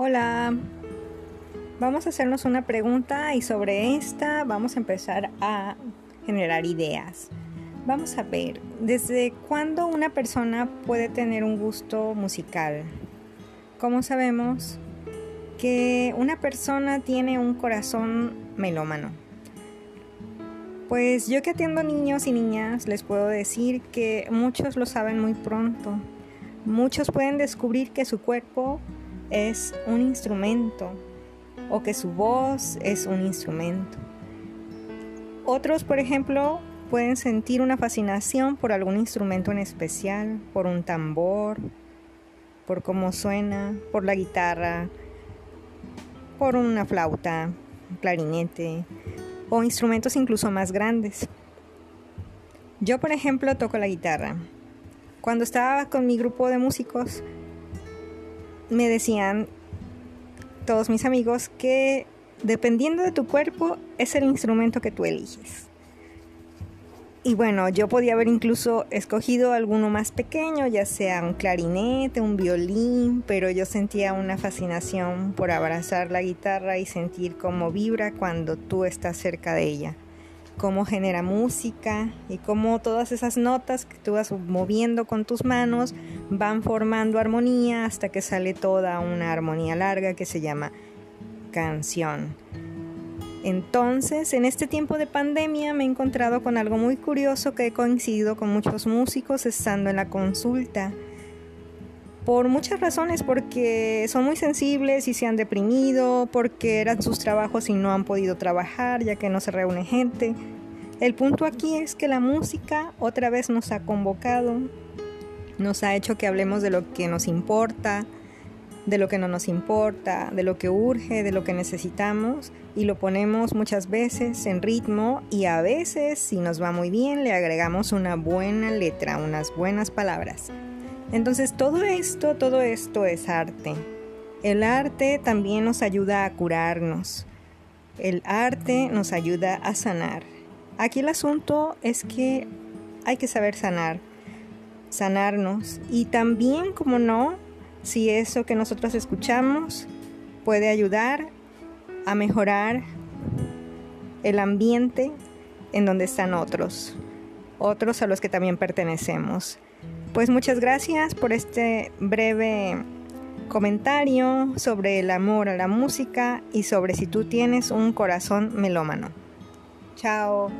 Hola, vamos a hacernos una pregunta y sobre esta vamos a empezar a generar ideas. Vamos a ver, ¿desde cuándo una persona puede tener un gusto musical? ¿Cómo sabemos que una persona tiene un corazón melómano? Pues yo que atiendo niños y niñas les puedo decir que muchos lo saben muy pronto. Muchos pueden descubrir que su cuerpo es un instrumento o que su voz es un instrumento. Otros, por ejemplo, pueden sentir una fascinación por algún instrumento en especial, por un tambor, por cómo suena, por la guitarra, por una flauta, un clarinete o instrumentos incluso más grandes. Yo, por ejemplo, toco la guitarra. Cuando estaba con mi grupo de músicos, me decían todos mis amigos que dependiendo de tu cuerpo es el instrumento que tú eliges. Y bueno, yo podía haber incluso escogido alguno más pequeño, ya sea un clarinete, un violín, pero yo sentía una fascinación por abrazar la guitarra y sentir cómo vibra cuando tú estás cerca de ella cómo genera música y cómo todas esas notas que tú vas moviendo con tus manos van formando armonía hasta que sale toda una armonía larga que se llama canción. Entonces, en este tiempo de pandemia me he encontrado con algo muy curioso que he coincidido con muchos músicos estando en la consulta. Por muchas razones, porque son muy sensibles y se han deprimido, porque eran sus trabajos y no han podido trabajar ya que no se reúne gente. El punto aquí es que la música otra vez nos ha convocado, nos ha hecho que hablemos de lo que nos importa, de lo que no nos importa, de lo que urge, de lo que necesitamos y lo ponemos muchas veces en ritmo y a veces, si nos va muy bien, le agregamos una buena letra, unas buenas palabras. Entonces todo esto, todo esto es arte. El arte también nos ayuda a curarnos. El arte nos ayuda a sanar. Aquí el asunto es que hay que saber sanar, sanarnos y también, como no, si eso que nosotros escuchamos puede ayudar a mejorar el ambiente en donde están otros, otros a los que también pertenecemos. Pues muchas gracias por este breve comentario sobre el amor a la música y sobre si tú tienes un corazón melómano. Chao.